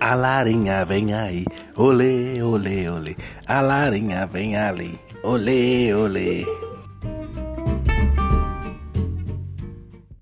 A larinha vem aí, olê, olê, olê. A larinha vem ali, olê, olê.